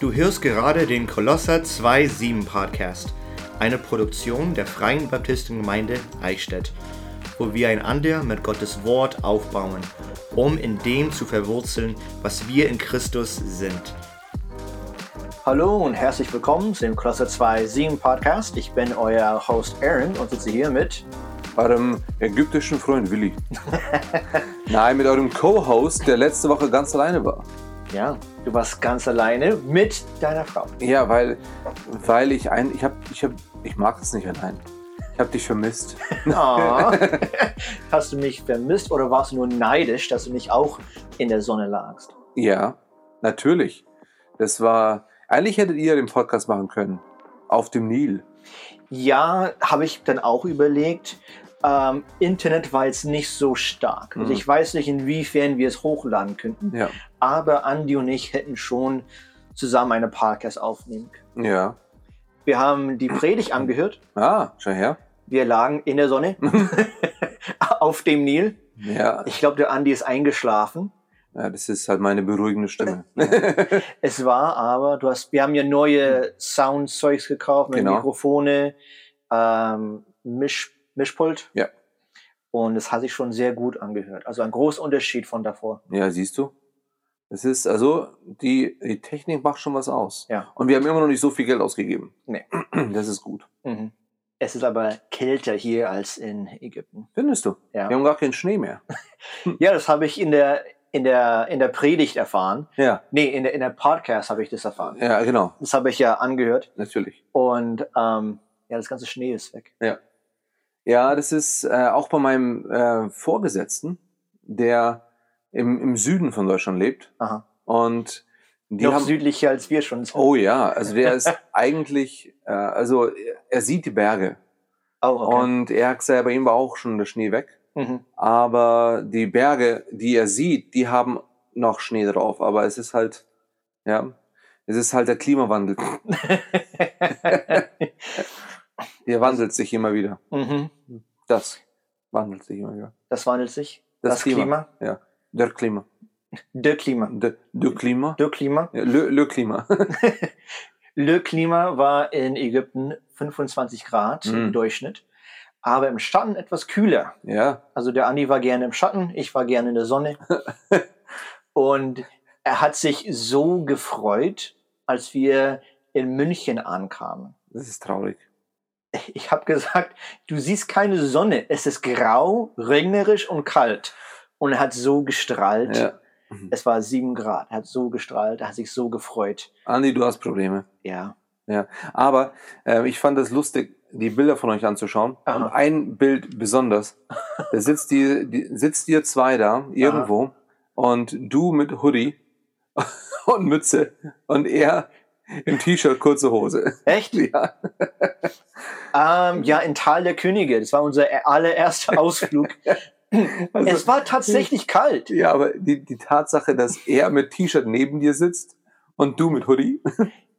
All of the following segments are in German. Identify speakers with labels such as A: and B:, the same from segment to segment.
A: Du hörst gerade den Kolosser 2.7 Podcast, eine Produktion der Freien Baptistengemeinde Eichstätt, wo wir einander mit Gottes Wort aufbauen, um in dem zu verwurzeln, was wir in Christus sind.
B: Hallo und herzlich willkommen zu dem Kolosser 2.7 Podcast. Ich bin euer Host Aaron und sitze hier mit
C: eurem ägyptischen Freund Willi. Nein, mit eurem Co-Host, der letzte Woche ganz alleine war.
B: Ja, du warst ganz alleine mit deiner Frau.
C: Ja, weil, weil ich ein, ich hab, ich hab, ich mag es nicht allein. Ich habe dich vermisst.
B: Oh. Hast du mich vermisst oder warst du nur neidisch, dass du nicht auch in der Sonne lagst?
C: Ja, natürlich. Das war, eigentlich hättet ihr den Podcast machen können. Auf dem Nil.
B: Ja, habe ich dann auch überlegt. Ähm, Internet war jetzt nicht so stark. Also
C: Mhm.
B: ich weiß nicht, inwiefern wir es hochladen könnten.
C: Ja.
B: Aber Andi und ich hätten schon zusammen eine Podcast aufnehmen können.
C: Ja.
B: Wir haben die Predigt angehört.
C: Ah, schau her.
B: Wir lagen in der Sonne auf dem Nil.
C: Ja.
B: Ich glaube, der Andi ist eingeschlafen.
C: ja, das ist halt meine beruhigende Stimme.
B: Es war aber, du hast, wir haben ja neue Soundzeugs gekauft,
C: Genau.
B: Mikrofone, ähm, Misch, Mischpult.
C: Ja.
B: Und es hat sich schon sehr gut angehört. Also ein großer Unterschied von davor.
C: ja, siehst du? Das ist, also, die, die Technik macht schon was aus.
B: Ja.
C: Und wir haben immer noch nicht so viel Geld ausgegeben.
B: Nee.
C: Das ist gut.
B: Mhm. Es ist aber kälter hier als in Ägypten.
C: Findest du?
B: Ja,
C: Wir haben gar keinen Schnee mehr.
B: ja das habe ich in der, in, der, in der Predigt erfahren.
C: Ja.
B: Nee, in der, in der Podcast habe ich das erfahren.
C: Ja, genau.
B: Das habe ich ja angehört.
C: Natürlich.
B: Und ähm, ja, das ganze Schnee ist weg.
C: Ja, das ist äh, auch bei meinem äh, Vorgesetzten, der im, im Süden von Deutschland lebt.
B: Aha.
C: Und die
B: Noch
C: haben,
B: südlicher als wir schon sind.
C: Oh ja, also der ist eigentlich, äh, also er sieht die Berge.
B: Oh, okay.
C: Und er hat gesagt, bei ihm war auch schon der Schnee weg.
B: Mhm.
C: Aber die Berge, die er sieht, die haben noch Schnee drauf. Aber es ist halt, ja, es ist halt der Klimawandel. Der wandelt sich immer wieder.
B: mhm.
C: Das wandelt sich immer wieder.
B: Das wandelt sich.
C: Das
B: Das, Klima.
C: Ja, der Klima.
B: Der Klima.
C: Der, der Klima.
B: Der Klima.
C: Ja, le, le Klima.
B: Le Klima war in Ägypten 25 Grad im
C: Mhm.
B: Durchschnitt, aber im Schatten etwas kühler.
C: ja,
B: Also der Andi war gerne im Schatten, ich war gerne in der Sonne. Und er hat sich so gefreut, als wir in München ankamen.
C: das ist traurig.
B: Ich habe gesagt, du siehst keine Sonne. Es ist grau, regnerisch und kalt. Und er hat so gestrahlt.
C: Ja.
B: Es war sieben Grad. Er hat so gestrahlt. Er hat sich so gefreut.
C: Andi, du hast Probleme.
B: Ja.
C: Aber äh, ich fand es lustig, die Bilder von euch anzuschauen.
B: Aha.
C: Und ein Bild besonders. Da sitzt, die, die, sitzt ihr zwei da irgendwo und du mit Hoodie und Mütze und er im T-Shirt, kurze Hose.
B: Echt?
C: Ja,
B: Ähm, ja, in Tal der Könige. Das war unser allererster Ausflug.
C: also,
B: es war tatsächlich kalt.
C: ja aber die, die Tatsache, dass er mit T-Shirt neben dir sitzt und du mit Hoodie,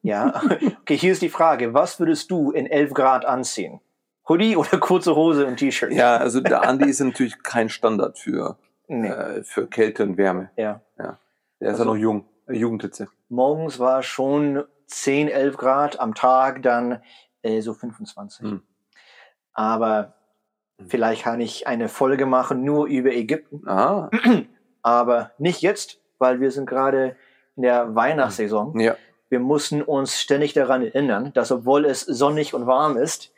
B: Ja. Okay, hier ist die Frage. Was würdest du in 11 Grad anziehen? Hoodie oder kurze Hose und T-Shirt?
C: ja, also der Andi ist natürlich kein Standard für,
B: Nee.
C: äh, für Kälte und Wärme.
B: Ja.
C: Der ist
B: Also-
C: ja noch jung, äh, Jugendhitze.
B: Morgens war schon 10, 11 Grad, am Tag dann äh, so 25.
C: Hm.
B: Aber vielleicht kann ich eine Folge machen nur über Ägypten.
C: Ah,
B: Aber nicht jetzt, weil wir sind gerade in der Weihnachtssaison.
C: ja.
B: Wir mussten uns ständig daran erinnern, dass obwohl es sonnig und warm ist,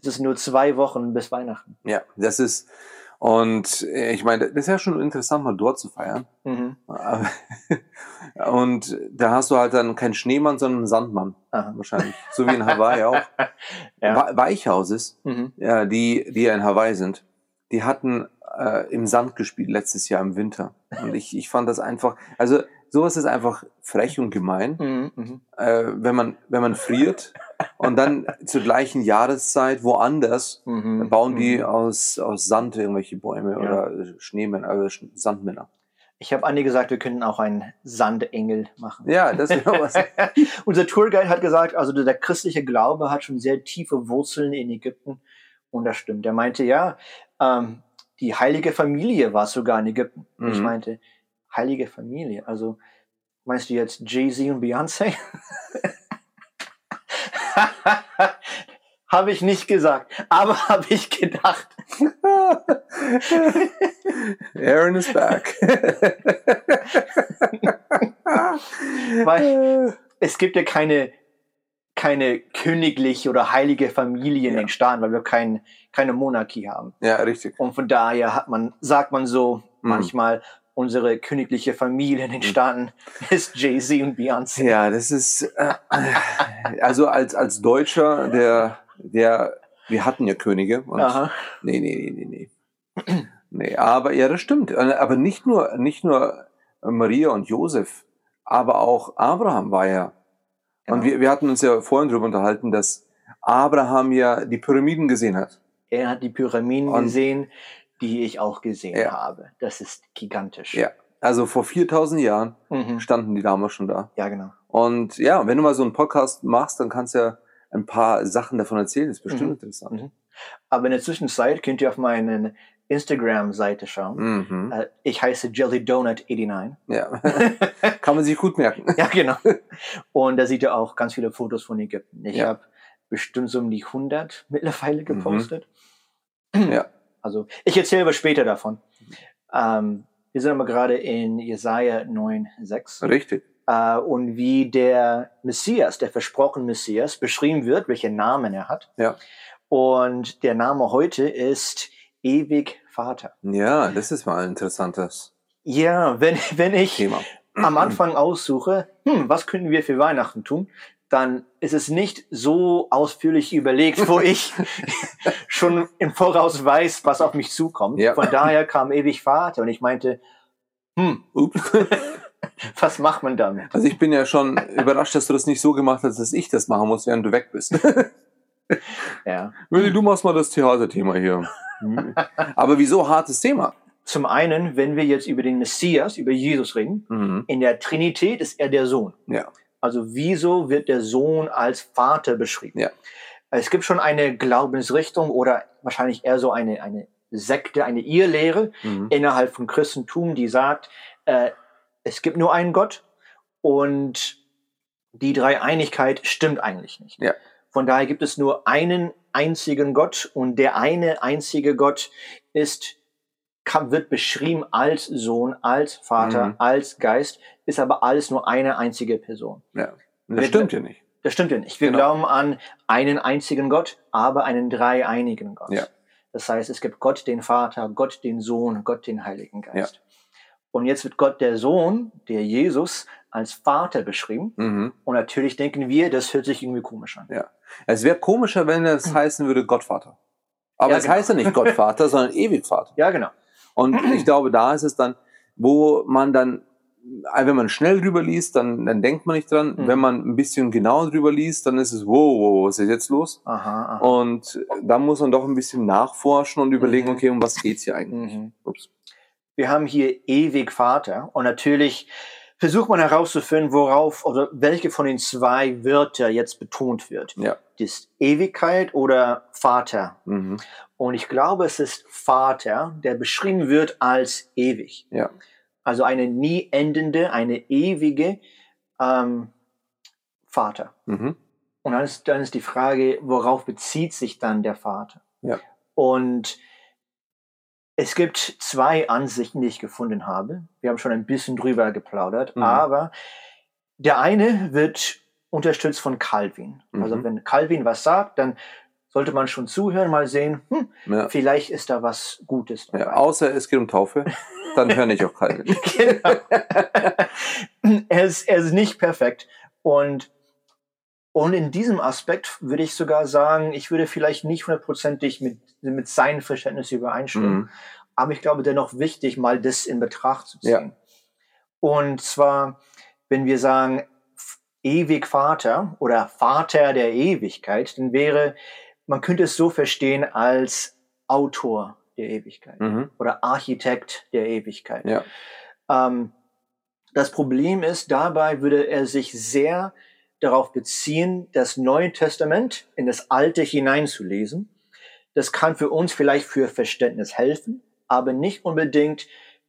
B: es ist nur zwei Wochen bis Weihnachten.
C: Ja, das ist, und äh, ich meine, das ist ja schon interessant, mal dort zu feiern.
B: Mhm.
C: Aber- Und da hast du halt dann keinen Schneemann, sondern einen Sandmann,
B: Aha.
C: wahrscheinlich. So wie in Hawaii auch.
B: Ja.
C: Weichhauses,
B: Mhm.
C: ja, die, die ja in Hawaii sind, die hatten äh, im Sand gespielt letztes Jahr im Winter. Und ich, ich fand das einfach, also sowas ist einfach frech und gemein,
B: Mhm. Mhm.
C: äh, wenn man, wenn man friert und dann zur gleichen Jahreszeit woanders
B: Mhm.
C: bauen die
B: Mhm.
C: aus, aus Sand irgendwelche Bäume
B: Ja.
C: oder Schneemänner, also Sandmänner.
B: Ich habe Andi gesagt, wir könnten auch einen Sandengel machen.
C: Ja, das wäre was.
B: Unser Tourguide hat gesagt, also der christliche Glaube hat schon sehr tiefe Wurzeln in Ägypten. Und das stimmt. Er meinte, ja, ähm, die heilige Familie war sogar in Ägypten. Und Ich
C: Mhm.
B: meinte, heilige Familie. Also Meinst du jetzt Jay-Z und Beyoncé? habe ich nicht gesagt, aber habe ich gedacht.
C: Aaron is back.
B: Weil es gibt ja keine, keine königliche oder heilige Familie in
C: Ja.
B: den Staaten, weil wir kein, keine Monarchie haben.
C: ja, richtig.
B: Und von daher hat man, sagt man so
C: Mhm.
B: manchmal, unsere königliche Familie in den Staaten ist Jay-Z und Beyoncé.
C: Ja, das ist äh, also als als Deutscher, der der wir hatten ja Könige und
B: Aha.
C: nee, nee, nee, nee, nee. Nee, aber ja, das stimmt, Äh, aber nicht nur nicht nur Maria und Josef, aber auch Abraham war ja und
B: Genau.
C: wir, wir hatten uns ja vorhin darüber unterhalten, dass Abraham ja die Pyramiden gesehen hat.
B: Er hat die Pyramiden
C: Und-
B: gesehen, die ich auch gesehen
C: Ja.
B: habe. Das ist gigantisch.
C: Ja. Also vor 4000 Jahren
B: Mhm.
C: standen die damals schon da.
B: Ja, genau.
C: Und ja, wenn du mal so einen Podcast machst, dann kannst du ja ein paar Sachen davon erzählen. Das ist bestimmt
B: Mhm.
C: interessant.
B: Mhm. Aber in der Zwischenzeit könnt ihr auf meine Instagram-Seite schauen.
C: Mhm.
B: Äh, Ich heiße Jelly Donut 89.
C: Ja. Kann man sich gut merken.
B: ja, genau. Und da seht ihr auch ganz viele Fotos von Ägypten. Ich
C: Ja.
B: habe bestimmt so um die 100 mittlerweile gepostet.
C: Ja.
B: Also ich erzähle aber später davon. Ähm, wir sind aber gerade in Jesaja 9,6
C: Richtig.
B: Äh, und wie der Messias, der versprochene Messias, beschrieben wird, welchen Namen er hat.
C: Ja.
B: Und der Name heute ist Ewig Vater.
C: Ja, das ist mal ein interessantes
B: Ja, wenn, wenn ich
C: Thema.
B: am Anfang aussuche, hm, was könnten wir für Weihnachten tun, dann ist es nicht so ausführlich überlegt, wo ich schon im Voraus weiß, was auf mich zukommt.
C: Ja.
B: Von daher kam ewig Vater und ich meinte, hm. Was macht man damit?
C: Also ich bin ja schon überrascht, dass du das nicht so gemacht hast, dass ich das machen muss, während du weg bist.
B: Ja.
C: Willi, du machst mal das Theaterthema hier. Aber wieso hartes Thema?
B: Zum einen, wenn wir jetzt über den Messias, über Jesus reden,
C: Mhm.
B: in der Trinität ist er der Sohn.
C: Ja.
B: Also wieso wird der Sohn als Vater beschrieben?
C: Ja.
B: Es gibt schon eine Glaubensrichtung oder wahrscheinlich eher so eine, eine Sekte, eine Irrlehre
C: Mhm.
B: innerhalb von Christentum, die sagt, äh, es gibt nur einen Gott und die Dreieinigkeit stimmt eigentlich nicht.
C: Ja.
B: Von daher gibt es nur einen einzigen Gott und der eine einzige Gott ist kann, wird beschrieben als Sohn, als Vater,
C: Mhm.
B: als Geist, ist aber alles nur eine einzige Person.
C: Ja. Das stimmt ja nicht.
B: Das stimmt ja nicht. Wir
C: Genau.
B: glauben an einen einzigen Gott, aber einen dreieinigen Gott.
C: Ja.
B: Das heißt, es gibt Gott den Vater, Gott den Sohn, Gott den Heiligen Geist. Und jetzt wird Gott der Sohn, der Jesus, als Vater beschrieben.
C: Mhm.
B: Und natürlich denken wir, das hört sich irgendwie komisch an.
C: Ja. Es wäre komischer, wenn es heißen würde Gottvater. Aber.
B: Ja,
C: es
B: genau.
C: heißt ja nicht Gottvater, sondern Ewigvater.
B: Ja, genau.
C: Und ich glaube, da ist es dann, wo man dann, äh, wenn man schnell drüber liest, dann, dann denkt man nicht dran.
B: Mhm.
C: Wenn man ein bisschen genauer drüber liest, dann ist es, wow, wow, was ist jetzt los?
B: Aha, aha.
C: Und da muss man doch ein bisschen nachforschen und überlegen,
B: Mhm.
C: okay, um was geht's hier eigentlich?
B: Mhm.
C: Ups.
B: Wir haben hier ewig Vater und natürlich versucht man herauszufinden, worauf oder welche von den zwei Wörter jetzt betont wird.
C: Ja.
B: Ist Ewigkeit oder Vater?
C: Mhm.
B: Und ich glaube, es ist Vater, der beschrieben wird als ewig.
C: Ja.
B: Also eine nie endende, eine ewige ähm, Vater.
C: Mhm.
B: Und dann ist, dann ist die Frage, worauf bezieht sich dann der Vater?
C: Ja.
B: Und es gibt zwei Ansichten, die ich gefunden habe. Wir haben schon ein bisschen drüber geplaudert,
C: Mhm.
B: aber der eine wird unterstützt von Calvin. Also
C: Mhm.
B: wenn Calvin was sagt, dann sollte man schon zuhören, mal sehen, hm,
C: Ja.
B: vielleicht ist da was Gutes dabei.
C: Ja, außer es geht um Taufe, dann höre ich auch Calvin.
B: genau. er, ist, er ist nicht perfekt. Und, und in diesem Aspekt würde ich sogar sagen, ich würde vielleicht nicht hundertprozentig mit, mit seinem Verständnis übereinstimmen.
C: Mhm.
B: Aber ich glaube dennoch wichtig, mal das in Betracht zu ziehen.
C: Ja.
B: Und zwar, wenn wir sagen, ewig Vater oder Vater der Ewigkeit, dann wäre, man könnte es so verstehen als Autor der Ewigkeit
C: Mhm.
B: oder Architekt der Ewigkeit.
C: Ja.
B: Ähm, das Problem ist, dabei würde er sich sehr darauf beziehen, das Neue Testament in das Alte hineinzulesen. Das kann für uns vielleicht für Verständnis helfen, aber nicht unbedingt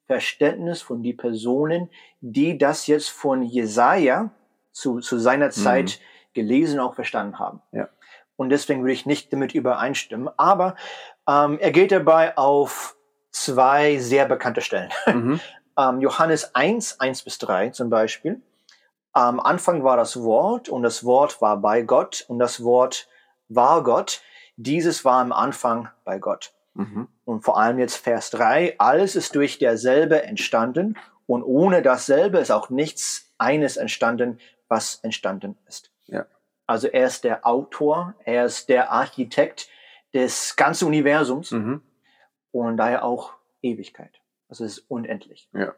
B: Verständnis von die Personen, die das jetzt von Jesaja zu, zu seiner Zeit gelesen auch verstanden haben.
C: Ja.
B: Und deswegen würde ich nicht damit übereinstimmen. Aber ähm, er geht dabei auf zwei sehr bekannte Stellen.
C: Mhm.
B: Ähm, Johannes 1, 1 bis 3 zum Beispiel. Am Anfang war das Wort und das Wort war bei Gott und das Wort war Gott. Dieses war am Anfang bei Gott.
C: Mhm.
B: Und vor allem jetzt Vers 3, alles ist durch derselbe entstanden und ohne dasselbe ist auch nichts eines entstanden, was entstanden ist.
C: Ja.
B: Also er ist der Autor, er ist der Architekt des ganzen Universums
C: Mhm.
B: und daher auch Ewigkeit. Also es ist unendlich.
C: Ja.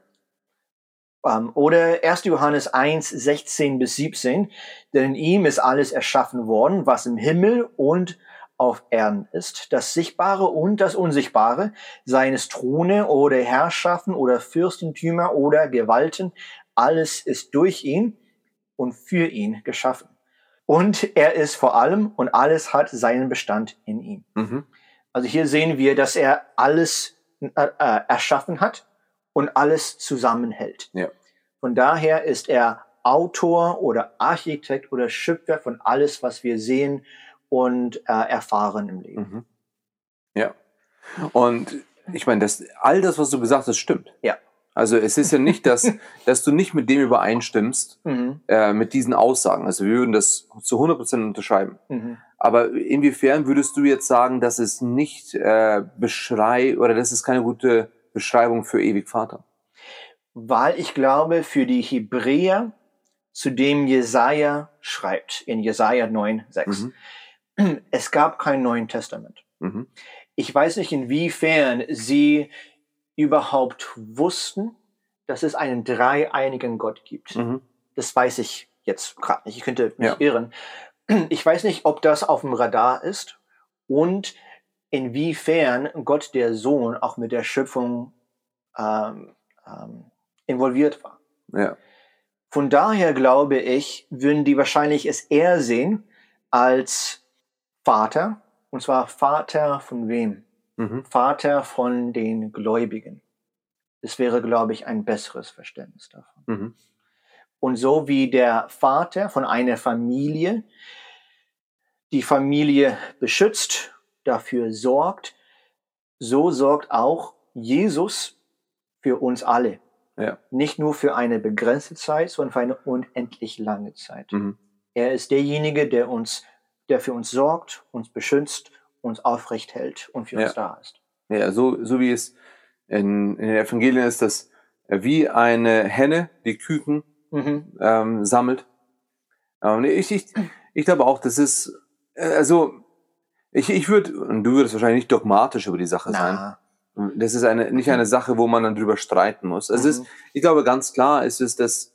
B: Ähm, oder 1. Johannes 1, 16 bis 17, denn in ihm ist alles erschaffen worden, was im Himmel und auf Erden ist, das Sichtbare und das Unsichtbare, seien es Throne oder Herrschaften oder Fürstentümer oder Gewalten, alles ist durch ihn und für ihn geschaffen. Und er ist vor allem und alles hat seinen Bestand in ihm.
C: Mhm.
B: Also hier sehen wir, dass er alles äh, äh, erschaffen hat und alles zusammenhält.
C: Ja.
B: Von daher ist er Autor oder Architekt oder Schöpfer von alles, was wir sehen und äh, erfahren im Leben.
C: Mhm. Ja. Und ich meine, das, all das, was du gesagt hast, stimmt.
B: Ja.
C: Also es ist ja nicht, dass, dass du nicht mit dem übereinstimmst,
B: Mhm.
C: äh, mit diesen Aussagen. Also wir würden das zu 100% unterschreiben.
B: Mhm.
C: Aber inwiefern würdest du jetzt sagen, dass es nicht äh, beschrei oder das ist keine gute Beschreibung für ewig Vater?
B: Weil ich glaube, für die Hebräer, zu dem Jesaja schreibt, in Jesaja 9, 6,
C: Mhm.
B: es gab kein Neuen Testament.
C: Mhm.
B: Ich weiß nicht, inwiefern sie überhaupt wussten, dass es einen dreieinigen Gott gibt.
C: Mhm.
B: Das weiß ich jetzt gerade nicht. Ich könnte mich
C: Ja.
B: irren. Ich weiß nicht, ob das auf dem Radar ist und inwiefern Gott der Sohn auch mit der Schöpfung ähm, ähm, involviert war.
C: Ja.
B: Von daher glaube ich, würden die wahrscheinlich es eher sehen als Vater. Und zwar Vater von wem?
C: Mhm.
B: Vater von den Gläubigen. Das wäre, glaube ich, ein besseres Verständnis davon.
C: Mhm.
B: Und so wie der Vater von einer Familie die Familie beschützt, dafür sorgt, so sorgt auch Jesus für uns alle.
C: Ja.
B: Nicht nur für eine begrenzte Zeit, sondern für eine unendlich lange Zeit.
C: Mhm.
B: Er ist derjenige, der uns, der für uns sorgt, uns beschützt, uns aufrecht hält und für
C: Ja.
B: uns da ist.
C: Ja, so, so wie es in, in den Evangelien ist, dass wie eine Henne die Küken
B: Mhm.
C: ähm, sammelt. Ähm, ich, ich, ich glaube auch, das ist, äh, also, ich, ich würde, und du würdest wahrscheinlich nicht dogmatisch über die Sache sein.
B: Na,
C: Das ist eine, nicht eine Sache, wo man dann drüber streiten muss. Es ist,
B: Mhm.
C: ich glaube, ganz klar ist es, dass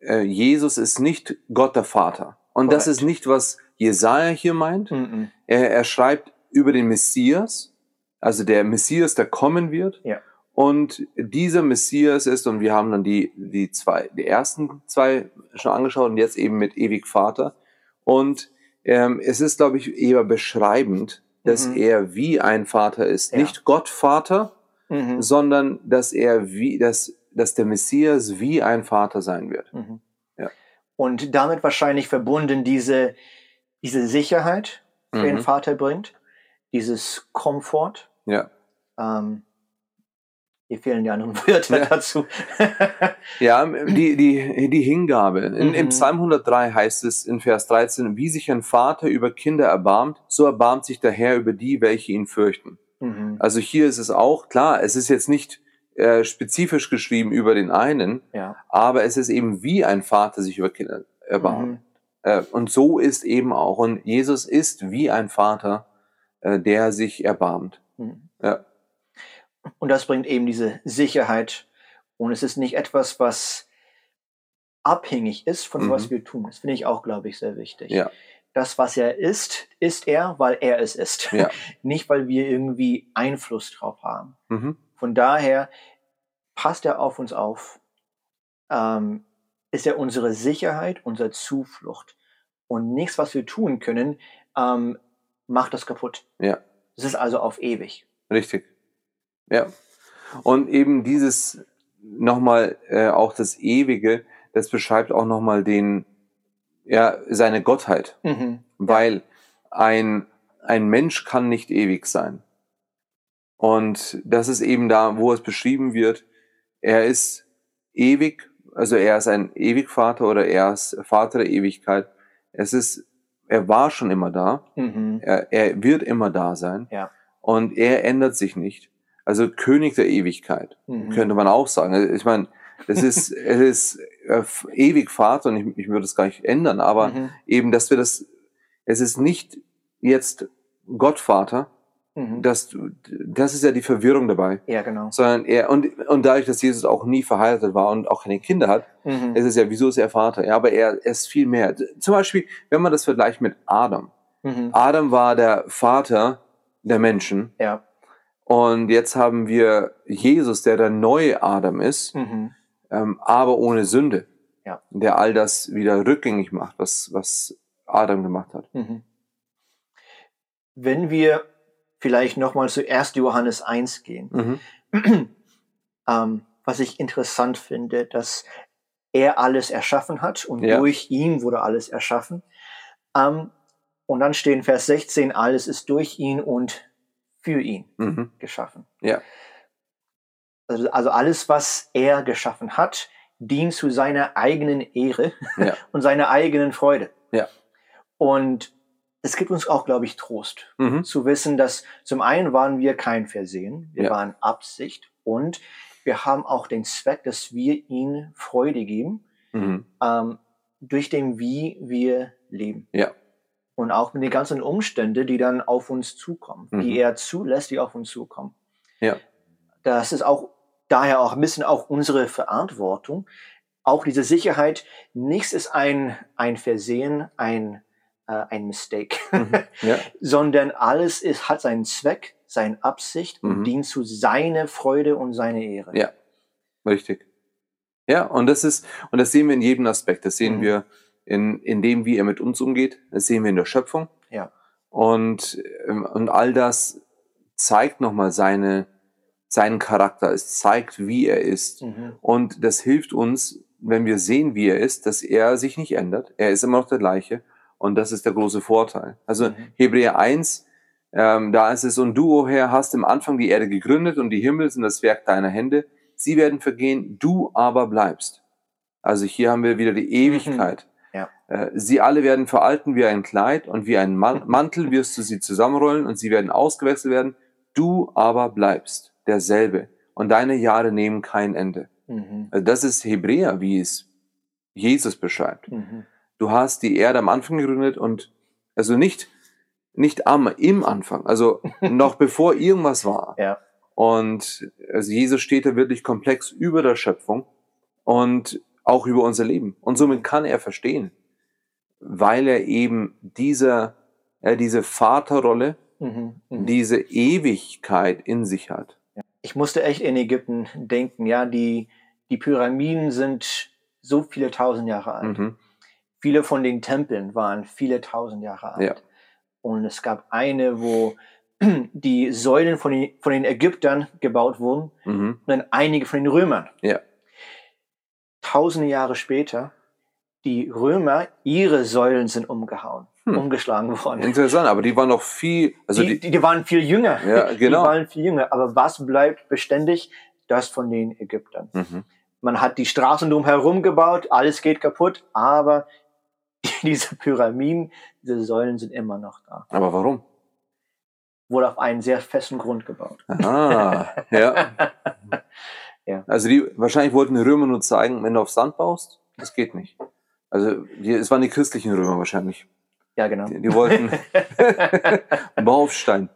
C: äh, Jesus ist nicht Gott der Vater. Und das
B: Korrekt.
C: ist nicht, was Jesaja hier meint.
B: mhm.
C: Er, er schreibt über den Messias, also der Messias, der kommen wird.
B: Ja.
C: Und dieser Messias ist, und wir haben dann die, die zwei, die ersten zwei schon angeschaut und jetzt eben mit ewig Vater. Und ähm, es ist, glaube ich, eher beschreibend, dass
B: Mhm.
C: er wie ein Vater ist.
B: Ja.
C: Nicht Gott Vater,
B: Mhm.
C: sondern dass er wie, dass, dass der Messias wie ein Vater sein wird.
B: Mhm.
C: Ja.
B: Und damit wahrscheinlich verbunden diese, diese Sicherheit, die den
C: Mhm.
B: Vater bringt, dieses Komfort.
C: Ja.
B: Ähm, hier fehlen die anderen Wörter
C: Ja.
B: dazu.
C: Ja, die, die, die Hingabe. In, Im
B: Mhm.
C: Psalm 103 heißt es in Vers 13, wie sich ein Vater über Kinder erbarmt, so erbarmt sich der Herr über die, welche ihn fürchten.
B: mhm.
C: Also hier ist es auch, klar, es ist jetzt nicht äh, spezifisch geschrieben über den einen,
B: Ja.
C: aber es ist eben wie ein Vater sich über Kinder erbarmt.
B: Mhm.
C: Äh, und so ist eben auch, und Jesus ist wie ein Vater, äh, der sich erbarmt.
B: Mhm.
C: Ja.
B: Und das bringt eben diese Sicherheit. Und es ist nicht etwas, was abhängig ist von
C: Mhm.
B: was wir tun. Das finde ich auch, glaube ich, sehr wichtig.
C: Ja.
B: Das, was er ist, ist er, weil er es ist.
C: Ja.
B: Nicht, weil wir irgendwie Einfluss drauf haben.
C: Mhm.
B: Von daher passt er auf uns auf. Ähm, ist er unsere Sicherheit, unsere Zuflucht. Und nichts, was wir tun können, ähm, macht das kaputt.
C: Ja.
B: Es ist also auf ewig.
C: Richtig. Ja. Und eben dieses, nochmal äh, auch das Ewige, das beschreibt auch nochmal den, ja, seine Gottheit.
B: Mhm.
C: Weil ein, ein Mensch kann nicht ewig sein. Und das ist eben da, wo es beschrieben wird, er ist ewig, also er ist ein Ewigvater oder er ist Vater der Ewigkeit. Es ist, er war schon immer da,
B: Mhm.
C: er, er wird immer da sein
B: Ja.
C: und er ändert sich nicht. Also König der Ewigkeit,
B: Mhm.
C: könnte man auch sagen. Also Ich meine, es ist, es ist äh, ewig Vater und ich, ich würde es gar nicht ändern, aber
B: Mhm.
C: eben, dass wir das, es ist nicht jetzt Gott Vater,
B: Mhm.
C: das, das ist ja die Verwirrung dabei,
B: Ja, genau.
C: sondern er, und, und dadurch, dass Jesus auch nie verheiratet war und auch keine Kinder hat,
B: Mhm.
C: ist es ja, wieso ist er Vater? Ja, aber er, er ist viel mehr. Zum Beispiel, wenn man das vergleicht mit Adam.
B: Mhm.
C: Adam war der Vater der Menschen
B: Ja.
C: Und jetzt haben wir Jesus, der der neue Adam ist,
B: Mhm.
C: ähm, aber ohne Sünde,
B: Ja.
C: der all das wieder rückgängig macht, was, was Adam gemacht hat.
B: Mhm. Wenn wir vielleicht nochmal zu 1. Johannes 1 gehen,
C: Mhm.
B: ähm, was ich interessant finde, dass er alles erschaffen hat und
C: Ja.
B: durch ihn wurde alles erschaffen. Ähm, und dann steht in Vers 16, alles ist durch ihn und für ihn
C: Mhm.
B: geschaffen.
C: Ja.
B: Also, also alles, was er geschaffen hat, dient zu seiner eigenen Ehre
C: Ja.
B: und seiner eigenen Freude.
C: Ja.
B: Und es gibt uns auch, glaube ich, Trost
C: Mhm.
B: zu wissen, dass zum einen waren wir kein Versehen, wir
C: Ja.
B: waren Absicht und wir haben auch den Zweck, dass wir ihm Freude geben,
C: Mhm.
B: ähm, durch den wie wir leben.
C: Ja.
B: Und auch mit den ganzen Umständen, die dann auf uns zukommen,
C: Mhm.
B: die er zulässt, die auf uns zukommen.
C: Ja.
B: Das ist auch daher auch ein bisschen auch unsere Verantwortung. Auch diese Sicherheit, nichts ist ein, ein Versehen, ein, äh, ein Mistake,
C: Mhm. Ja.
B: sondern alles ist, hat seinen Zweck, seine Absicht und
C: Mhm.
B: dient zu seiner Freude und seiner Ehre.
C: Ja. Richtig. Ja, und das ist, und das sehen wir in jedem Aspekt. Das sehen
B: Mhm.
C: wir in, in dem, wie er mit uns umgeht. Das sehen wir in der Schöpfung.
B: Ja.
C: Und, ähm, und all das zeigt nochmal seine, seinen Charakter. Es zeigt, wie er ist.
B: Mhm.
C: Und das hilft uns, wenn wir sehen, wie er ist, dass er sich nicht ändert. Er ist immer noch der gleiche. Und das ist der große Vorteil. Also
B: Mhm.
C: Hebräer 1, ähm, da ist es, und du, o Herr, hast im Anfang die Erde gegründet und die Himmel sind das Werk deiner Hände. Sie werden vergehen, du aber bleibst. Also hier haben wir wieder die Ewigkeit.
B: Ja.
C: Äh, sie alle werden veralten wie ein Kleid und wie ein Man Mantel wirst du sie zusammenrollen und sie werden ausgewechselt werden. Du aber bleibst derselbe und deine Jahre nehmen kein Ende.
B: Mhm.
C: Also das ist Hebräer, wie es Jesus beschreibt.
B: Mhm.
C: Du hast die Erde am Anfang gegründet und also nicht, nicht am, im Anfang, also noch bevor irgendwas war.
B: Ja.
C: Und also Jesus steht da wirklich komplex über der Schöpfung und auch über unser Leben. Und somit kann er verstehen, weil er eben diese, er diese Vaterrolle,
B: Mhm. Mhm.
C: diese Ewigkeit in sich hat.
B: Ich musste echt in Ägypten denken, ja, die, die Pyramiden sind so viele tausend Jahre alt.
C: Mhm.
B: Viele von den Tempeln waren viele tausend Jahre alt.
C: Ja.
B: Und es gab eine, wo die Säulen von den, von den Ägyptern gebaut wurden
C: Mhm.
B: und dann einige von den Römern.
C: Ja.
B: Tausende Jahre später, die Römer, ihre Säulen sind umgehauen,
C: Hm.
B: umgeschlagen worden.
C: Interessant, aber die waren noch viel, also
B: die,
C: die,
B: die, waren viel jünger.
C: Ja, genau.
B: Die waren viel jünger. Aber was bleibt beständig? Das von den Ägyptern.
C: mhm.
B: Man hat die Straßen drumherum gebaut, alles geht kaputt, aber diese Pyramiden, diese Säulen sind immer noch da.
C: aber warum?
B: Wurde auf einen sehr festen Grund gebaut.
C: Ah, ja.
B: Ja.
C: Also die wahrscheinlich wollten die Römer nur zeigen, wenn du auf Sand baust, das geht nicht. Also die, es waren die christlichen Römer wahrscheinlich.
B: Ja, genau.
C: Die, die wollten Bau auf Stein.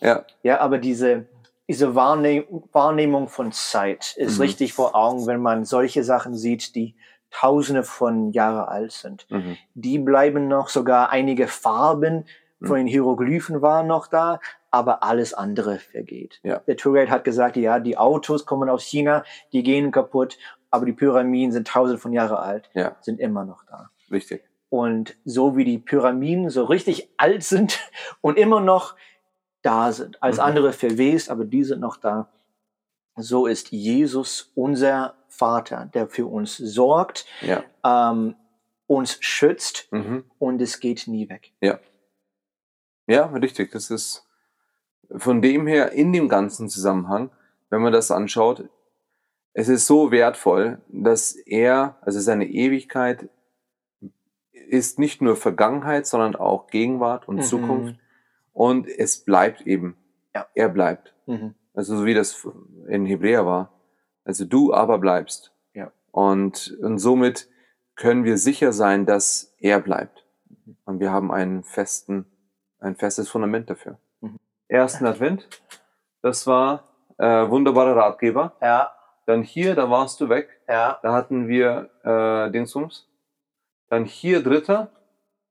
C: Ja,
B: Ja, aber diese, diese Wahrnehm Wahrnehmung von Zeit ist
C: Mhm.
B: richtig vor Augen, wenn man solche Sachen sieht, die tausende von Jahre alt sind.
C: mhm.
B: Die bleiben noch, sogar einige Farben
C: Mhm.
B: von den Hieroglyphen waren noch da, aber alles andere vergeht.
C: Ja.
B: Der Tourguide hat gesagt, ja, die Autos kommen aus China, die gehen kaputt, aber die Pyramiden sind tausende von Jahre alt,
C: ja,
B: sind immer noch da.
C: richtig.
B: Und so wie die Pyramiden so richtig alt sind und immer noch da sind, als
C: Mhm.
B: andere verwest, aber die sind noch da, so ist Jesus unser Vater, der für uns sorgt,
C: Ja.
B: ähm, uns schützt
C: Mhm.
B: und es geht nie weg.
C: Ja. Ja, richtig. Das ist von dem her in dem ganzen Zusammenhang, wenn man das anschaut, es ist so wertvoll, dass er, also seine Ewigkeit ist nicht nur Vergangenheit, sondern auch Gegenwart und
B: Mhm.
C: Zukunft. Und es bleibt eben.
B: Ja.
C: Er bleibt.
B: Mhm.
C: Also so wie das in Hebräer war. Also du aber bleibst.
B: Ja.
C: Und, und somit können wir sicher sein, dass er bleibt. Und wir haben einen festen, ein festes Fundament dafür. Ersten Advent, das war äh, wunderbarer Ratgeber.
B: Ja,
C: Dann hier, da warst du weg.
B: ja,
C: Da hatten wir äh, Dingsums. Dann hier dritter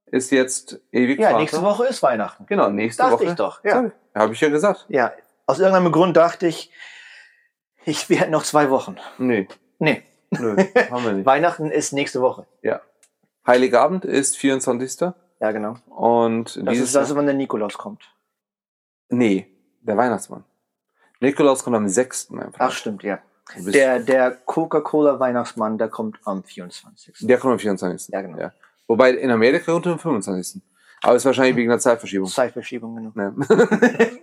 C: ist jetzt ewig
B: ja,
C: Vater.
B: nächste Woche ist Weihnachten.
C: Genau, nächste
B: Dachte
C: Woche.
B: ich doch, ja.
C: Habe ich ja gesagt.
B: Ja, aus irgendeinem Grund dachte ich, ich hätten noch zwei Wochen.
C: Nee,
B: Nee,
C: nö, haben wir nicht.
B: Weihnachten ist nächste Woche.
C: Heiligabend ist 24.
B: Ja, genau.
C: Und
B: Das
C: dieses
B: ist also, wenn der Nikolaus kommt.
C: Nee, der Weihnachtsmann. Nikolaus kommt am 6. einfach.
B: Ach, stimmt, ja. Der, der Coca-Cola Weihnachtsmann, der kommt am 24.
C: der kommt am 24.
B: Ja, genau.
C: Wobei in Amerika kommt er am 25. Aber ist wahrscheinlich wegen der Zeitverschiebung.
B: Zeitverschiebung, genau.
C: Ne.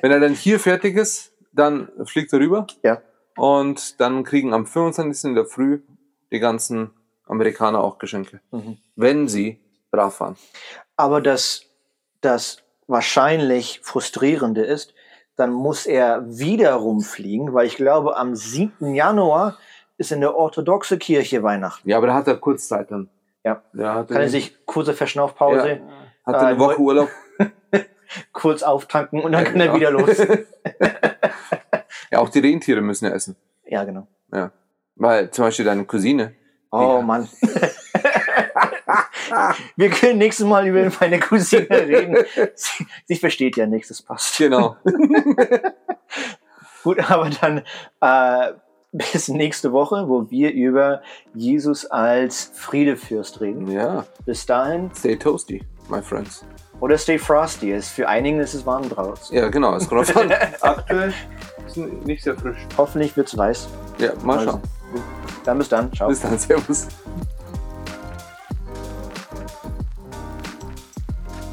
C: Wenn er dann hier fertig ist, dann fliegt er rüber.
B: Ja.
C: Und dann kriegen am 25. in der Früh die ganzen Amerikaner auch Geschenke.
B: Mhm.
C: Wenn sie brav waren.
B: Aber das, das wahrscheinlich frustrierende ist, dann muss er wieder rumfliegen, weil ich glaube, am 7. Januar ist in der orthodoxe Kirche Weihnachten.
C: Ja, aber da hat er Kurzzeit dann.
B: Ja.
C: ja hat
B: Kann er sich kurze Verschnaufpause,
C: Ja, hat er eine
B: Äh,
C: Woche Urlaub.
B: kurz auftanken und dann
C: Ja,
B: kann er
C: genau.
B: wieder los.
C: Ja, auch die Rentiere müssen ja essen.
B: ja, genau.
C: Ja. Weil zum Beispiel deine Cousine.
B: Oh
C: Ja.
B: Mann. Wir können nächstes Mal über meine Cousine reden. Sie, sie versteht ja nichts, das passt.
C: Genau.
B: Gut, aber dann äh, bis nächste Woche, wo wir über Jesus als Friedefürst reden.
C: ja.
B: Bis dahin.
C: Stay toasty, my friends.
B: Oder Stay Frosty. Ist für einigen ist es warm draußen.
C: Ja, genau. Es kommt an. Aktuell ist nicht sehr frisch.
B: Hoffentlich wird's weiß.
C: Ja, mal
B: Also,
C: schauen.
B: Dann bis dann. Ciao.
C: Bis dann, Servus.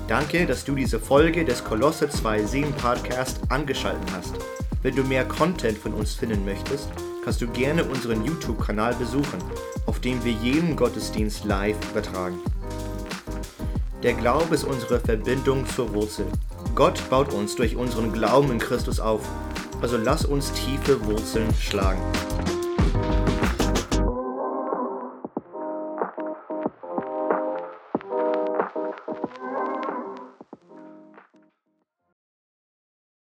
A: Danke, dass du diese Folge des Kolosse 2.7 Podcast angeschaltet hast. Wenn du mehr Content von uns finden möchtest, kannst du gerne unseren YouTube-Kanal besuchen, auf dem wir jeden Gottesdienst live übertragen. Der Glaube ist unsere Verbindung zur Wurzel. Gott baut uns durch unseren Glauben in Christus auf. Also lass uns tiefe Wurzeln schlagen.